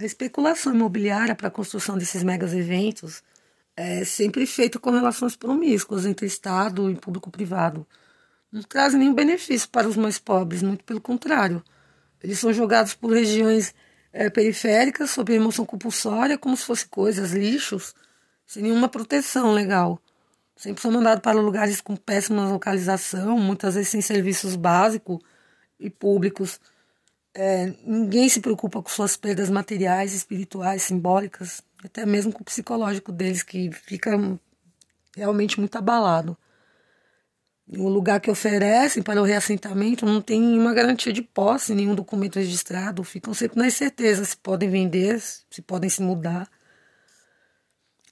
A especulação imobiliária para a construção desses megas eventos é sempre feita com relações promíscuas entre Estado e público-privado. Não traz nenhum benefício para os mais pobres, muito pelo contrário. Eles são jogados por regiões é, periféricas sob emoção compulsória, como se fossem coisas, lixos, sem nenhuma proteção legal. Sempre são mandados para lugares com péssima localização, muitas vezes sem serviços básicos e públicos. É, ninguém se preocupa com suas perdas materiais, espirituais, simbólicas, até mesmo com o psicológico deles, que fica realmente muito abalado. O lugar que oferecem para o reassentamento não tem nenhuma garantia de posse, nenhum documento registrado, ficam sempre na incerteza se podem vender, se podem se mudar.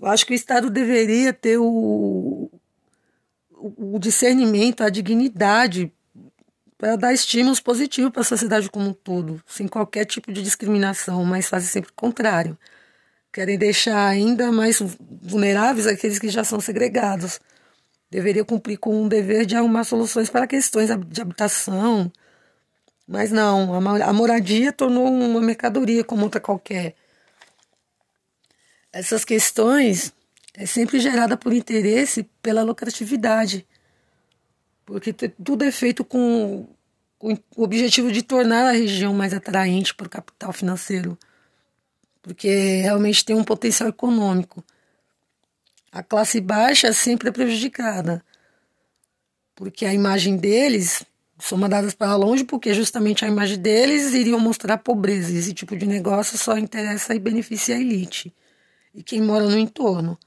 Eu acho que o Estado deveria ter o, o discernimento, a dignidade para dar estímulos positivos para a sociedade como um todo, sem qualquer tipo de discriminação, mas fazem sempre o contrário. Querem deixar ainda mais vulneráveis aqueles que já são segregados. Deveria cumprir com o dever de arrumar soluções para questões de habitação, mas não, a moradia tornou uma mercadoria como outra qualquer. Essas questões é sempre gerada por interesse pela lucratividade porque tudo é feito com, o objetivo de tornar a região mais atraente para o capital financeiro, porque realmente tem um potencial econômico. A classe baixa sempre é prejudicada, porque a imagem deles são mandadas para longe, porque justamente a imagem deles iriam mostrar a pobreza. Esse tipo de negócio só interessa e beneficia a elite e quem mora no entorno.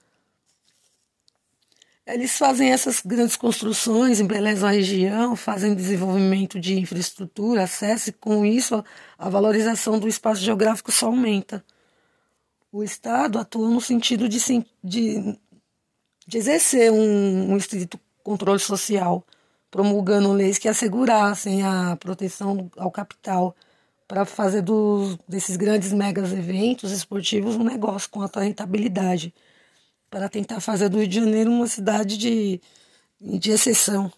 Eles fazem essas grandes construções, embelezam a região, fazem desenvolvimento de infraestrutura, acesso, e com isso a valorização do espaço geográfico só aumenta. O Estado atua no sentido de, de, de exercer um, um estrito controle social, promulgando leis que assegurassem a proteção ao capital para fazer dos, desses grandes megas eventos esportivos um negócio com alta rentabilidade para tentar fazer do Rio de Janeiro uma cidade de, de exceção.